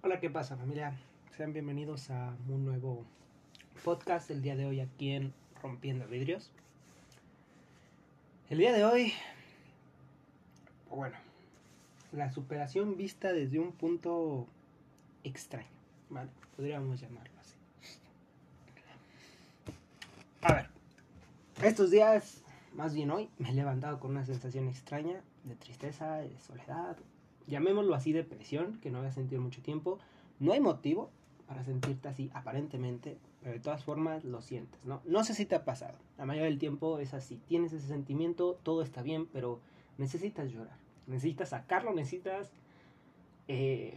Hola, ¿qué pasa familia? Sean bienvenidos a un nuevo podcast el día de hoy aquí en Rompiendo Vidrios. El día de hoy, bueno, la superación vista desde un punto extraño, ¿vale? Podríamos llamarlo así. A ver, estos días, más bien hoy, me he levantado con una sensación extraña de tristeza, de soledad, llamémoslo así, depresión, que no voy a sentir mucho tiempo. No hay motivo para sentirte así, aparentemente, pero de todas formas lo sientes, ¿no? No sé si te ha pasado. La mayoría del tiempo es así. Tienes ese sentimiento, todo está bien, pero necesitas llorar. Necesitas sacarlo, necesitas eh,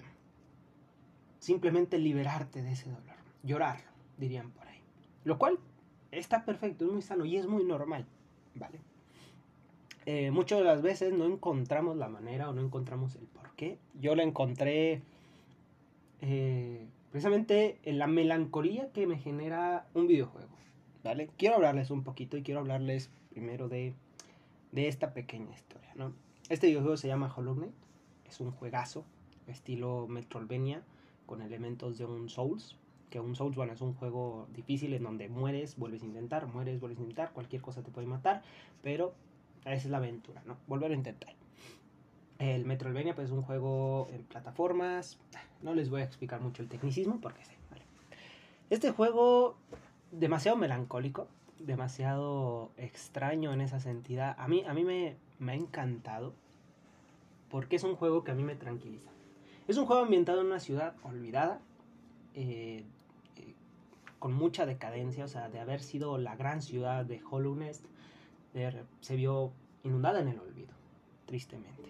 simplemente liberarte de ese dolor. Llorar, dirían por ahí. Lo cual está perfecto, es muy sano y es muy normal, ¿vale? Eh, muchas de las veces no encontramos la manera o no encontramos el por qué. Yo la encontré eh, precisamente en la melancolía que me genera un videojuego. ¿vale? Quiero hablarles un poquito y quiero hablarles primero de, de esta pequeña historia. ¿no? Este videojuego se llama Hollow Knight. Es un juegazo estilo Metroidvania con elementos de un Souls. Que un Souls, bueno, es un juego difícil en donde mueres, vuelves a intentar, mueres, vuelves a intentar, cualquier cosa te puede matar, pero esa es la aventura, ¿no? Volver a intentar. El Metroidvania pues es un juego en plataformas. No les voy a explicar mucho el tecnicismo porque sé. Vale. Este juego demasiado melancólico, demasiado extraño en esa sentida. A mí, a mí me, me ha encantado porque es un juego que a mí me tranquiliza. Es un juego ambientado en una ciudad olvidada, eh, eh, con mucha decadencia, o sea, de haber sido la gran ciudad de Hollow Nest, se vio inundada en el olvido, tristemente.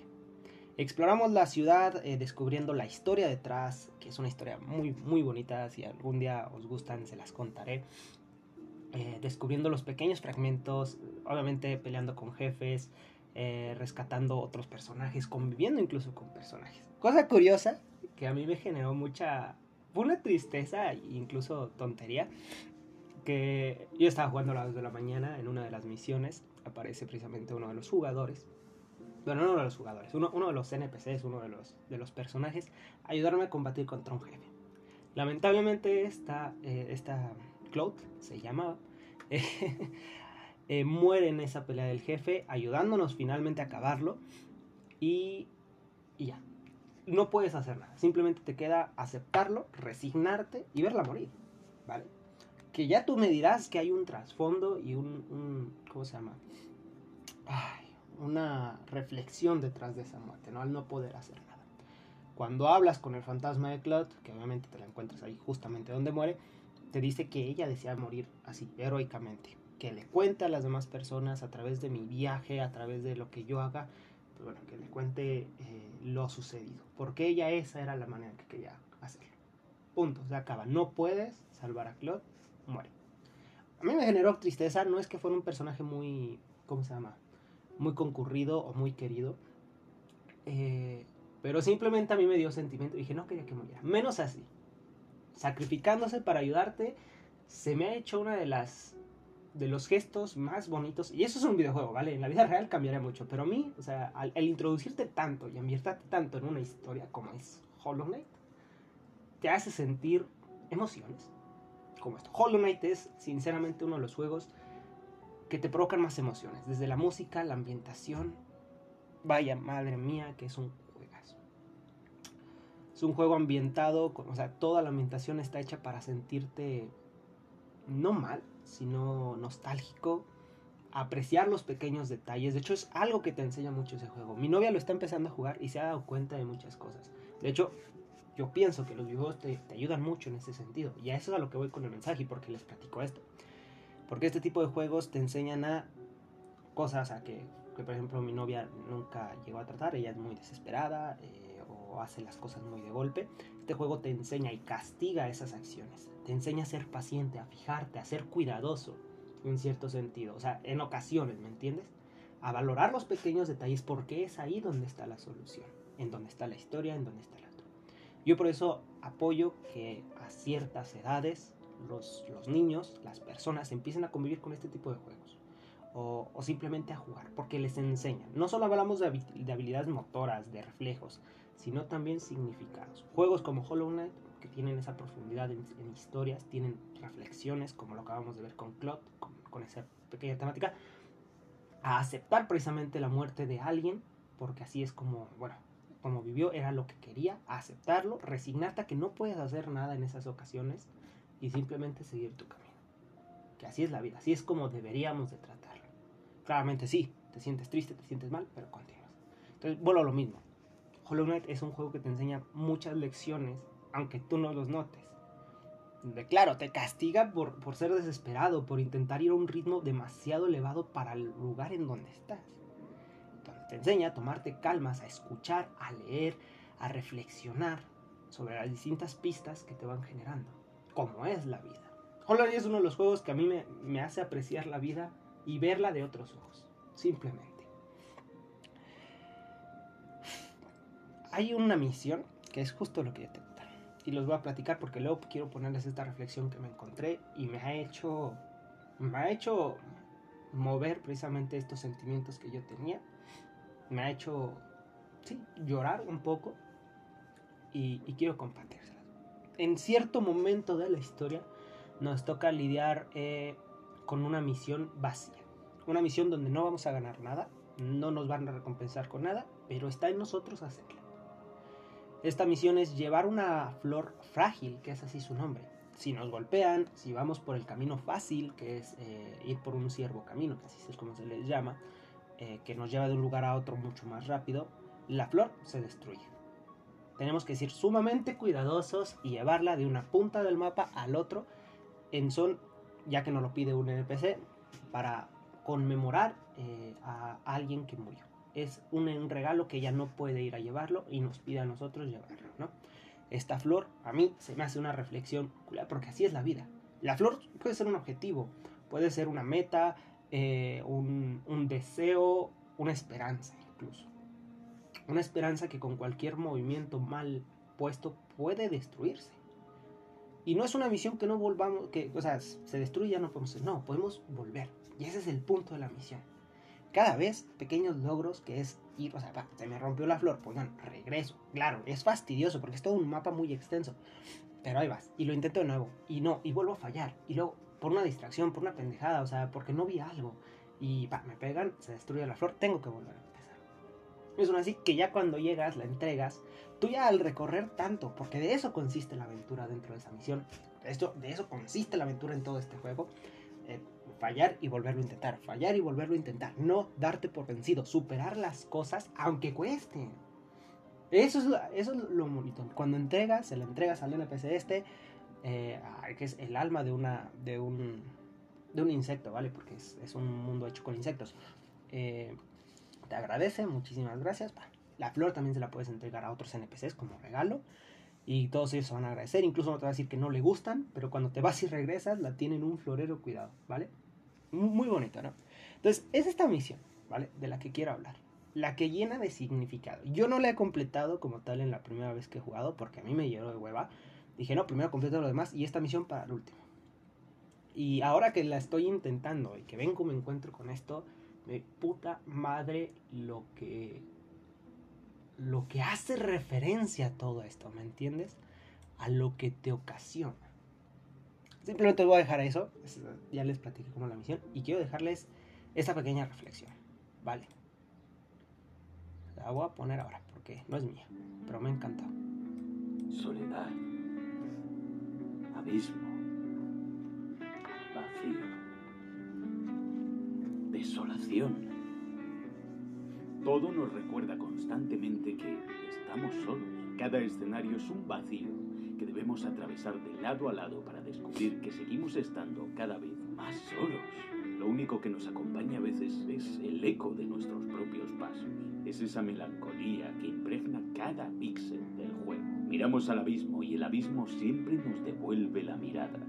Exploramos la ciudad eh, descubriendo la historia detrás, que es una historia muy, muy bonita, si algún día os gustan se las contaré. Eh, descubriendo los pequeños fragmentos, obviamente peleando con jefes, eh, rescatando otros personajes, conviviendo incluso con personajes. Cosa curiosa que a mí me generó mucha... Tristeza e incluso tontería. Que yo estaba jugando a las 2 de la mañana en una de las misiones aparece precisamente uno de los jugadores. Bueno, no uno de los jugadores, uno, uno de los NPCs, uno de los, de los personajes, ayudarme a combatir contra un jefe. Lamentablemente esta, eh, esta Cloud, se llamaba, eh, muere en esa pelea del jefe, ayudándonos finalmente a acabarlo. Y, y ya, no puedes hacer nada. Simplemente te queda aceptarlo, resignarte y verla morir. ¿Vale? Que ya tú me dirás que hay un trasfondo y un, ¿cómo se llama? Una reflexión detrás de esa muerte, ¿no? Al no poder hacer nada. Cuando hablas con el fantasma de Claude, que obviamente te la encuentras ahí justamente donde muere, te dice que ella desea morir así, heroicamente. Que le cuente a las demás personas a través de mi viaje, a través de lo que yo haga, pues bueno, que le cuente eh, lo sucedido. Porque ella esa era la manera que quería hacerlo. Punto, se acaba. No puedes salvar a Claude, muere. A mí me generó tristeza, no es que fuera un personaje muy, ¿cómo se llama? Muy concurrido o muy querido. Eh, pero simplemente a mí me dio sentimiento. Dije, no quería que muriera. Menos así. Sacrificándose para ayudarte, se me ha hecho una de las de los gestos más bonitos. Y eso es un videojuego, ¿vale? En la vida real cambiaría mucho. Pero a mí, o sea, al, introducirte tanto y ambientarte tanto en una historia como es Hollow Knight, te hace sentir emociones como esto. Hollow Knight es sinceramente uno de los juegos que te provocan más emociones. Desde la música, la ambientación. Vaya, madre mía, que es un juegazo. Es un juego ambientado, o sea, toda la ambientación está hecha para sentirte no mal, sino nostálgico, apreciar los pequeños detalles. De hecho, es algo que te enseña mucho ese juego. Mi novia lo está empezando a jugar y se ha dado cuenta de muchas cosas. De hecho, yo pienso que los videojuegos te, ayudan mucho en ese sentido. Y a eso es a lo que voy con el mensaje y porque les platico esto. Porque este tipo de juegos te enseñan a cosas a que, que por ejemplo, mi novia nunca llegó a tratar. Ella es muy desesperada eh, o hace las cosas muy de golpe. Este juego te enseña y castiga esas acciones. Te enseña a ser paciente, a fijarte, a ser cuidadoso en cierto sentido. O sea, en ocasiones, ¿me entiendes? A valorar los pequeños detalles porque es ahí donde está la solución. En donde está la historia, en donde está la yo por eso apoyo que a ciertas edades los, niños, las personas, empiecen a convivir con este tipo de juegos. O, simplemente a jugar, porque les enseñan. No solo hablamos de, habilidades motoras, de reflejos, sino también significados. Juegos como Hollow Knight, que tienen esa profundidad en, historias, tienen reflexiones, como lo acabamos de ver con Claude, con, esa pequeña temática, a aceptar precisamente la muerte de alguien, porque así es como, bueno, como vivió, era lo que quería, aceptarlo, resignarte a que no puedes hacer nada en esas ocasiones y simplemente seguir tu camino. Que así es la vida, así es como deberíamos de tratarlo. Claramente sí, te sientes triste, te sientes mal, pero continúas. Entonces, vuelvo a lo mismo. Hollow Knight es un juego que te enseña muchas lecciones, aunque tú no los notes. De, claro, te castiga por, por ser desesperado, por intentar ir a un ritmo demasiado elevado para el lugar en donde estás. Te enseña a tomarte calmas, a escuchar, a leer, a reflexionar sobre las distintas pistas que te van generando, como es la vida. Hollow es uno de los juegos que a mí me, me hace apreciar la vida y verla de otros ojos, simplemente. hay una misión que es justo lo que yo te y los voy a platicar porque luego quiero ponerles esta reflexión que me encontré y me ha hecho me ha hecho mover precisamente estos sentimientos que yo tenía me ha hecho llorar un poco y, quiero compartírselas. En cierto momento de la historia nos toca lidiar eh, con una misión vacía. Una misión donde no vamos a ganar nada no nos van a recompensar con nada pero está en nosotros hacerla. Esta misión es llevar una flor frágil, que es así su nombre. Si nos golpean, si vamos por el camino fácil, que es eh, ir por un ciervo camino, que así es como se les llama, eh, que nos lleva de un lugar a otro mucho más rápido, la flor se destruye. Tenemos que ser sumamente cuidadosos y llevarla de una punta del mapa al otro en son, ya que nos lo pide un NPC, para conmemorar eh, a alguien que murió es un, regalo que ella no puede ir a llevarlo y nos pide a nosotros llevarlo, ¿no? Esta flor a mí se me hace una reflexión, porque así es la vida. La flor puede ser un objetivo, puede ser una meta, eh, un, deseo, una esperanza incluso. Una esperanza que con cualquier movimiento mal puesto puede destruirse. Y no es una misión que no volvamos, que, o sea, se destruye, ya no podemos, no, podemos volver. Y ese es el punto de la misión cada vez pequeños logros que es ir, o sea, se me rompió la flor, pues bueno, regreso. Claro, es fastidioso porque es todo un mapa muy extenso. Pero ahí vas, y lo intento de nuevo, y no, y vuelvo a fallar. Y luego, por una distracción, por una pendejada, o sea, porque no vi algo. Y me pegan, se destruye la flor, tengo que volver a empezar. Es una así que ya cuando llegas, la entregas, tú ya al recorrer tanto, porque de eso consiste la aventura dentro de esa misión, esto, de eso consiste la aventura en todo este juego, eh, fallar y volverlo a intentar, fallar y volverlo a intentar, no darte por vencido, superar las cosas aunque cuesten. Eso es, eso es lo bonito. Cuando entregas, se le entregas al NPC este, eh, que es el alma de una de un, de un insecto, ¿vale? Porque es, es un mundo hecho con insectos. Eh, te agradece, muchísimas gracias. La flor también se la puedes entregar a otros NPCs como regalo. Y todos ellos se van a agradecer. Incluso no te va a decir que no le gustan, pero cuando te vas y regresas, la tienen un florero cuidado, ¿vale? muy bonito, ¿no? Entonces, es esta misión, ¿vale? De la que quiero hablar. La que llena de significado. Yo no la he completado como tal en la primera vez que he jugado, porque a mí me llenó de hueva. Dije, no, primero completo lo demás y esta misión para el último. Y ahora que la estoy intentando y que vengo me encuentro con esto, de puta madre lo que lo que hace referencia a todo esto, ¿me entiendes? A lo que te ocasiona. Simplemente voy a dejar eso. Ya les platiqué como la misión. Y quiero dejarles esta pequeña reflexión. Vale. La voy a poner ahora porque no es mía. Pero me ha encantado. Soledad. Vacío. Desolación. Todo nos recuerda constantemente que estamos solos. Cada escenario es un vacío que debemos atravesar de lado a lado para descubrir que seguimos estando cada vez más solos. Lo único que nos acompaña a veces es el eco de nuestros propios pasos. Es esa melancolía que impregna cada píxel del. Miramos al abismo y el abismo siempre nos devuelve la mirada.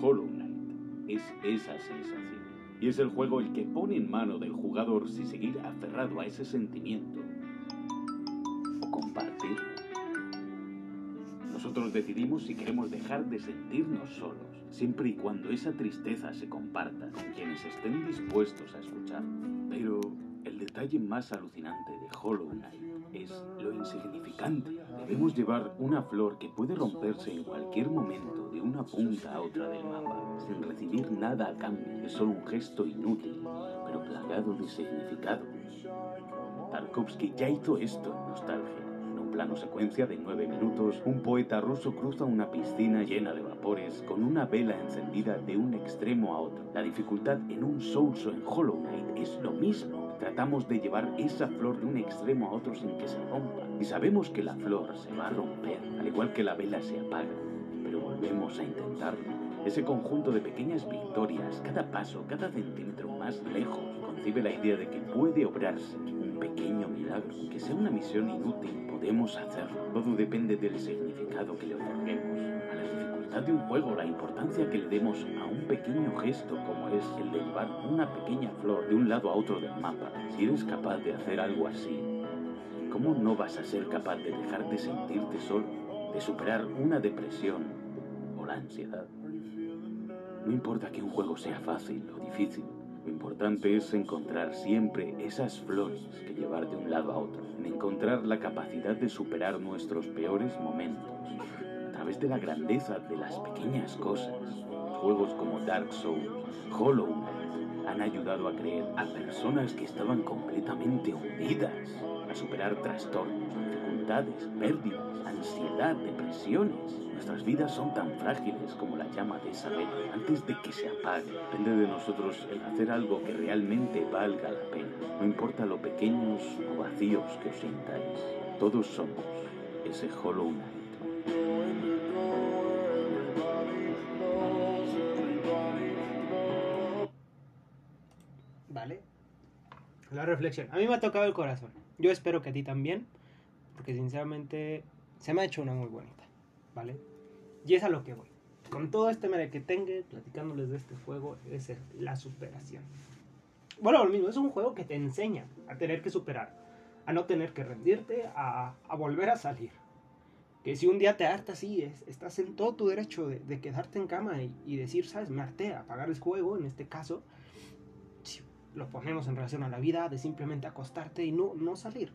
Hollow Knight es esa sensación. Y es el juego el que pone en mano del jugador si seguir aferrado a ese sentimiento o compartirlo. Nosotros decidimos si queremos dejar de sentirnos solos, siempre y cuando esa tristeza se comparta con quienes estén dispuestos a escuchar. Pero el detalle más alucinante de Hollow Knight es lo insignificante. Debemos llevar una flor que puede romperse en cualquier momento de una punta a otra del mapa, sin recibir nada a cambio. Es solo un gesto inútil, pero plagado de significado. Tarkovsky ya hizo esto en Nostalgia. En un plano secuencia de nueve minutos, un poeta ruso cruza una piscina llena de vapores con una vela encendida de un extremo a otro. La dificultad en un Souls en Hollow Knight es lo mismo. Tratamos de llevar esa flor de un extremo a otro sin que se rompa. Y sabemos que la flor se va a romper, al igual que la vela se apaga. Pero volvemos a intentarlo. Ese conjunto de pequeñas victorias, cada paso, cada centímetro más lejos, concibe la idea de que puede obrarse un pequeño milagro. Aunque sea una misión inútil, podemos hacerlo. Todo depende del significado que le otorguemos. De un juego, la importancia que le demos a un pequeño gesto como es el de llevar una pequeña flor de un lado a otro del mapa. Si eres capaz de hacer algo así, ¿cómo no vas a ser capaz de dejar de sentirte solo, de superar una depresión o la ansiedad? No importa que un juego sea fácil o difícil, lo importante es encontrar siempre esas flores que llevar de un lado a otro, en encontrar la capacidad de superar nuestros peores momentos, través de la grandeza de las pequeñas cosas. Juegos como Dark Souls, Hollow Knight han ayudado a creer a personas que estaban completamente hundidas, a superar trastornos, dificultades, pérdidas, ansiedad, depresiones. Nuestras vidas son tan frágiles como la llama de esa vela antes de que se apague. Depende de nosotros el hacer algo que realmente valga la pena. No importa lo pequeños o vacíos que os sintáis. Todos somos ese Hollow Knight. La reflexión. A mí me ha tocado el corazón. Yo espero que a ti también. Porque sinceramente se me ha hecho una muy bonita. ¿Vale? Y es a lo que voy. Con todo este merequetengue, platicándoles de este juego, es la superación. Bueno, lo mismo, es un juego que te enseña a tener que superar, a no tener que rendirte, a, volver a salir. Que si un día te hartas, sí, es- estás en todo tu derecho de, quedarte en cama y, y decir, sabes, me harté, apagar el juego, en este caso, lo ponemos en relación a la vida, de simplemente acostarte y no, no salir.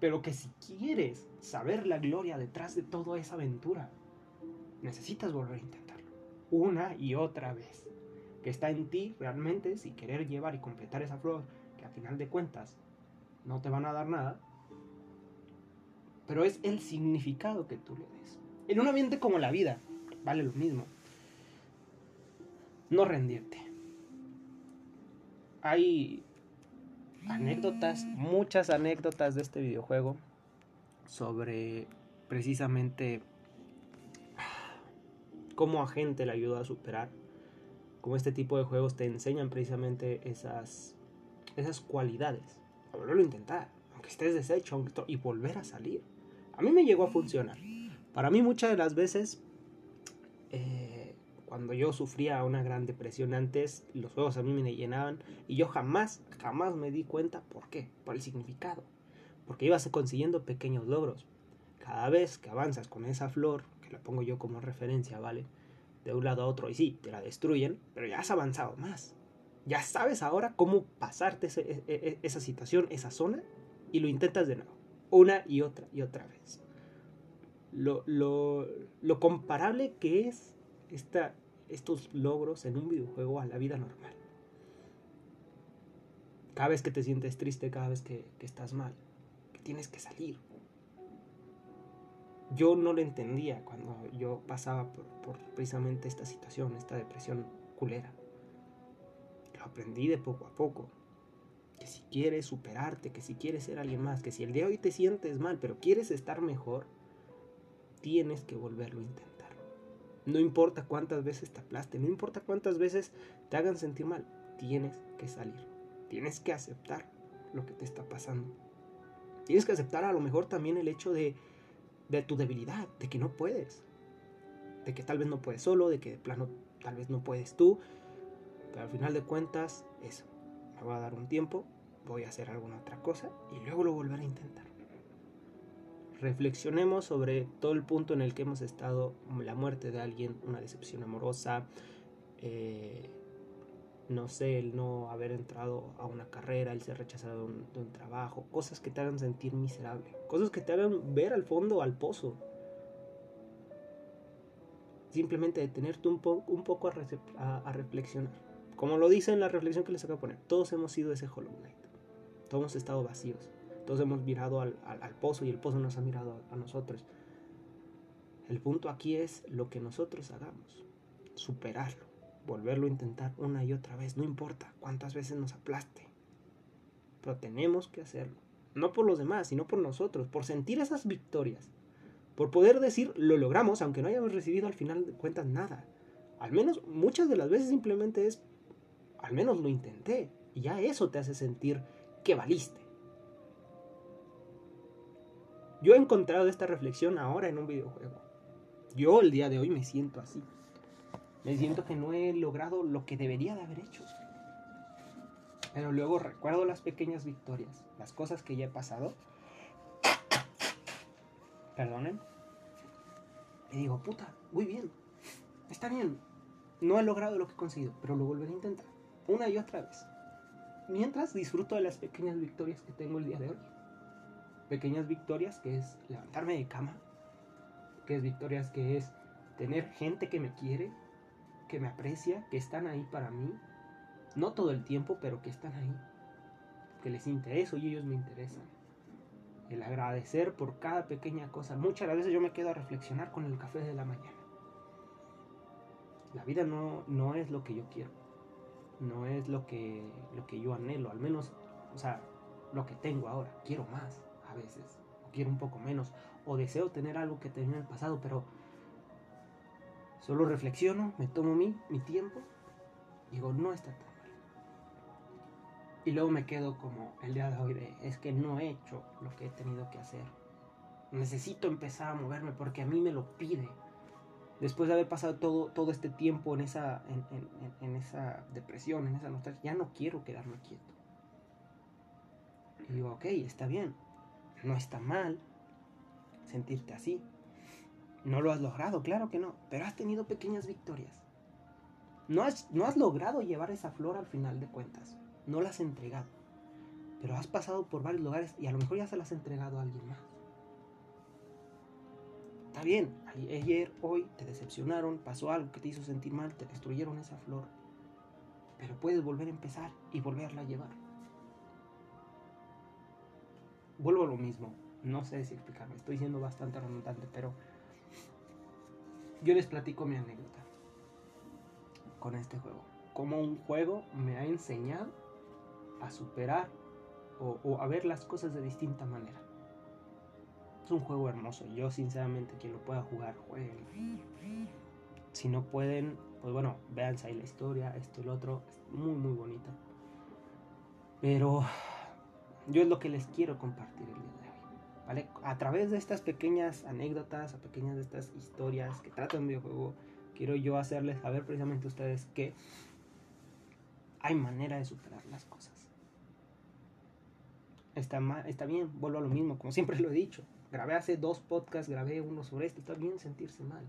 Pero que si quieres saber la gloria detrás de toda esa aventura, necesitas volver a intentarlo. Una y otra vez. Que está en ti realmente si querer llevar y completar esa flor, que a final de cuentas no te van a dar nada. Pero es el significado que tú le des. En un ambiente como la vida, vale lo mismo. No rendirte. Hay anécdotas, muchas anécdotas de este videojuego sobre precisamente cómo a gente le ayudó a superar, cómo este tipo de juegos te enseñan precisamente esas, esas cualidades. A volverlo a intentar, aunque estés deshecho aunque y volver a salir. A mí me llegó a funcionar. Para mí muchas de las veces, eh, cuando yo sufría una gran depresión antes, los juegos a mí me llenaban y yo jamás, jamás me di cuenta por qué, por el significado. Porque ibas consiguiendo pequeños logros. Cada vez que avanzas con esa flor, que la pongo yo como referencia, ¿vale? De un lado a otro, y sí, te la destruyen, pero ya has avanzado más. Ya sabes ahora cómo pasarte ese- e- e- esa situación, esa zona, y lo intentas de nuevo. Una y otra y otra vez. Lo, lo, lo comparable que es esta, estos logros en un videojuego a la vida normal. Cada vez que te sientes triste, cada vez que, que estás mal, que tienes que salir. Yo no lo entendía cuando yo pasaba por, por precisamente esta situación, esta depresión culera. Lo aprendí de poco a poco. Que si quieres superarte, que si quieres ser alguien más, que si el día de hoy te sientes mal, pero quieres estar mejor, tienes que volverlo a intentar. No importa cuántas veces te aplaste, no importa cuántas veces te hagan sentir mal, tienes que salir. Tienes que aceptar lo que te está pasando. Tienes que aceptar a lo mejor también el hecho de, de tu debilidad, de que no puedes. De que tal vez no puedes solo, de que de plano tal vez no puedes tú. Pero al final de cuentas, eso. Me voy a dar un tiempo, voy a hacer alguna otra cosa y luego lo volveré a intentar. Reflexionemos sobre todo el punto en el que hemos estado, la muerte de alguien, una decepción amorosa, eh, no sé, el no haber entrado a una carrera, el ser rechazado de un, trabajo, cosas que te hagan sentir miserable, cosas que te hagan ver al fondo, al pozo. Simplemente detenerte un, po un poco a, a, a, reflexionar. Como lo dice en la reflexión que les acabo de poner, todos hemos sido ese Hollow Knight. Todos hemos estado vacíos. Todos hemos mirado al, pozo y el pozo nos ha mirado a, a nosotros. El punto aquí es lo que nosotros hagamos. Superarlo volverlo a intentar una y otra vez, no importa cuántas veces nos aplaste. Pero tenemos que hacerlo. No por los demás, sino por nosotros, por sentir esas victorias. Por poder decir, lo logramos, aunque no hayamos recibido al final de cuentas nada. Al menos muchas de las veces simplemente es, al menos lo intenté. Y ya eso te hace sentir que valiste. Yo he encontrado esta reflexión ahora en un videojuego. Yo el día de hoy me siento así. Me siento que no he logrado lo que debería de haber hecho. Pero luego recuerdo las pequeñas victorias, las cosas que ya he pasado. Perdonen. Y digo, puta, muy bien. Está bien. No he logrado lo que he conseguido, pero lo volveré a intentar. Una y otra vez. Mientras disfruto de las pequeñas victorias que tengo el día de hoy. Pequeñas victorias que es levantarme de cama. Que es victorias que es tener gente que me quiere, que me aprecia, que están ahí para mí. No todo el tiempo, pero que están ahí. Que les intereso y ellos me interesan. El agradecer por cada pequeña cosa. Muchas veces yo me quedo a reflexionar con el café de la mañana. La vida no, no es lo que yo quiero. No es lo que, lo que yo anhelo. Al menos, o sea, lo que tengo ahora. Quiero más a veces. O quiero un poco menos. O deseo tener algo que tenía en el pasado, pero Solo reflexiono, me tomo mi, mi tiempo, digo, no está tan mal. Y luego me quedo como el día de hoy de, es que no he hecho lo que he tenido que hacer. Necesito empezar a moverme porque a mí me lo pide. Después de haber pasado todo, todo este tiempo en esa, en, en, en esa depresión, en esa nostalgia, ya no quiero quedarme quieto. Y digo, ok, está bien, no está mal sentirte así, no lo has logrado, claro que no, pero has tenido pequeñas victorias. No has, no has logrado llevar esa flor al final de cuentas, no la has entregado, pero has pasado por varios lugares y a lo mejor ya se las has entregado a alguien más. Está bien, ayer, hoy te decepcionaron, pasó algo que te hizo sentir mal, te destruyeron esa flor, pero puedes volver a empezar y volverla a llevar. Vuelvo a lo mismo, no sé si explicarme, estoy siendo bastante redundante, pero yo les platico mi anécdota con este juego. Como un juego me ha enseñado a superar o, o, a ver las cosas de distinta manera. Es un juego hermoso. Yo sinceramente quien lo pueda jugar, jueguen. Si no pueden, pues bueno, véanse ahí la historia, esto y lo otro. Es muy, muy bonito. Pero yo es lo que les quiero compartir el día de hoy. ¿vale? A través de estas pequeñas anécdotas, a pequeñas de estas historias que tratan un videojuego, quiero yo hacerles saber precisamente a ustedes que hay manera de superar las cosas. Está, está bien, vuelvo a lo mismo, como siempre lo he dicho. Grabé hace dos podcasts, grabé uno sobre esto, está bien sentirse mal.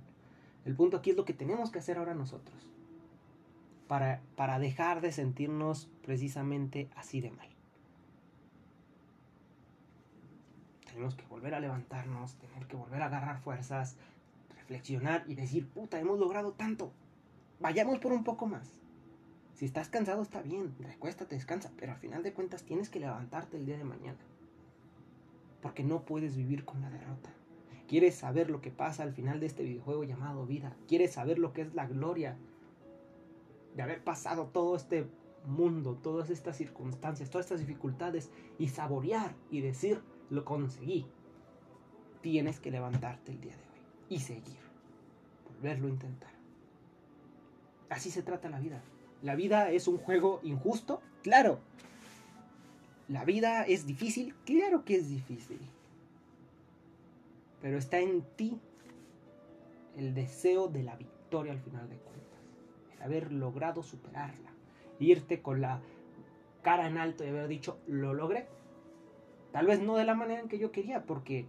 El punto aquí es lo que tenemos que hacer ahora nosotros. Para, para dejar de sentirnos precisamente así de mal. Tenemos que volver a levantarnos, tener que volver a agarrar fuerzas, reflexionar y decir, puta, hemos logrado tanto. Vayamos por un poco más. Si estás cansado está bien, recuéstate, descansa, pero al final de cuentas tienes que levantarte el día de mañana. Porque no puedes vivir con la derrota. Quieres saber lo que pasa al final de este videojuego llamado vida. Quieres saber lo que es la gloria de haber pasado todo este mundo, todas estas circunstancias, todas estas dificultades y saborear y decir, lo conseguí. Tienes que levantarte el día de hoy y seguir. Volverlo a intentar. Así se trata la vida. La vida es un juego injusto, claro. La vida es difícil, claro que es difícil. Pero está en ti el deseo de la victoria al final de cuentas. El haber logrado superarla. Irte con la cara en alto y haber dicho, lo logré. Tal vez no de la manera en que yo quería, porque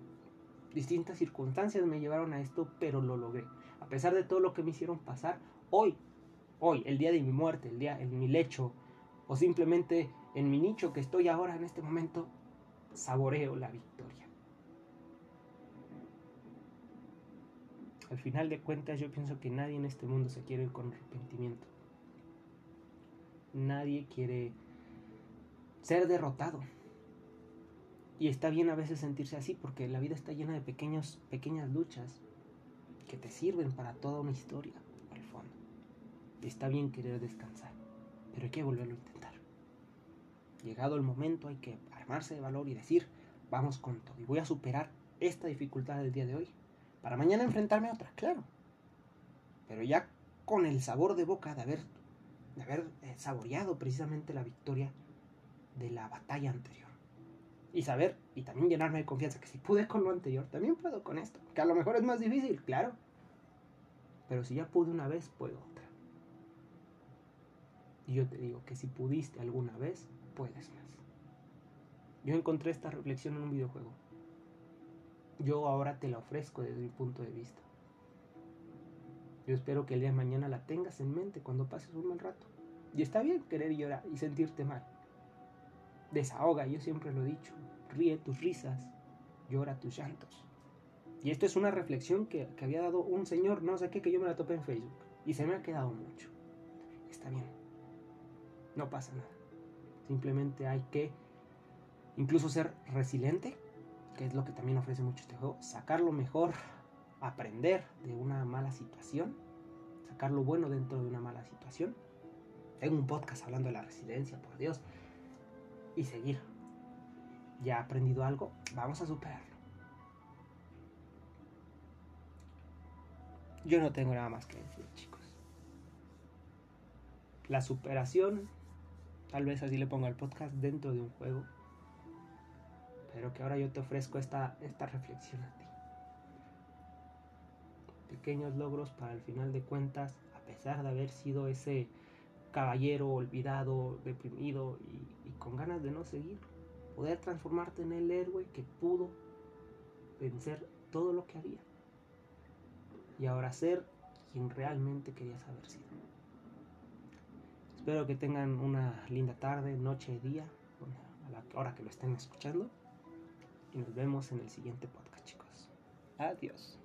distintas circunstancias me llevaron a esto, pero lo logré. A pesar de todo lo que me hicieron pasar, hoy hoy, el día de mi muerte, el día en mi lecho, o simplemente en mi nicho que estoy ahora en este momento, saboreo la victoria. Al final de cuentas yo pienso que nadie en este mundo se quiere ir con arrepentimiento. Nadie quiere ser derrotado. Y está bien a veces sentirse así porque la vida está llena de pequeños, pequeñas luchas que te sirven para toda una historia, al fondo. Y está bien querer descansar, pero hay que volverlo a intentar. Llegado el momento hay que armarse de valor y decir, vamos con todo. Y voy a superar esta dificultad del día de hoy. Para mañana enfrentarme a otra, claro. Pero ya con el sabor de boca de haber, de haber eh, saboreado precisamente la victoria de la batalla anterior. Y saber, y también llenarme de confianza, que si pude con lo anterior, también puedo con esto. Que a lo mejor es más difícil, claro. Pero si ya pude una vez, puedo otra. Y yo te digo que si pudiste alguna vez, puedes más. Yo encontré esta reflexión en un videojuego. Yo ahora te la ofrezco desde mi punto de vista. Yo espero que el día de mañana la tengas en mente cuando pases un mal rato. Y está bien querer llorar y sentirte mal. Desahoga, yo siempre lo he dicho. Ríe tus risas, llora tus llantos. Y esto es una reflexión que, que, había dado un señor, no sé qué, que yo me la topé en Facebook. Y se me ha quedado mucho. Está bien. No pasa nada. Simplemente hay que incluso ser resiliente, que es lo que también ofrece mucho este juego. Sacar lo mejor, aprender de una mala situación, sacar lo bueno dentro de una mala situación. Tengo un podcast hablando de la resiliencia, por Dios y seguir. Ya ha aprendido algo, vamos a superarlo. Yo no tengo nada más que decir, chicos. La superación, tal vez así le ponga el podcast dentro de un juego, pero que ahora yo te ofrezco esta, esta reflexión a ti. Pequeños logros para el final de cuentas, a pesar de haber sido ese caballero olvidado, deprimido y, y, con ganas de no seguir. Poder transformarte en el héroe que pudo vencer todo lo que había. Y ahora ser quien realmente querías haber sido. Espero que tengan una linda tarde, noche, día, a la hora que lo estén escuchando. Y nos vemos en el siguiente podcast, chicos. Adiós.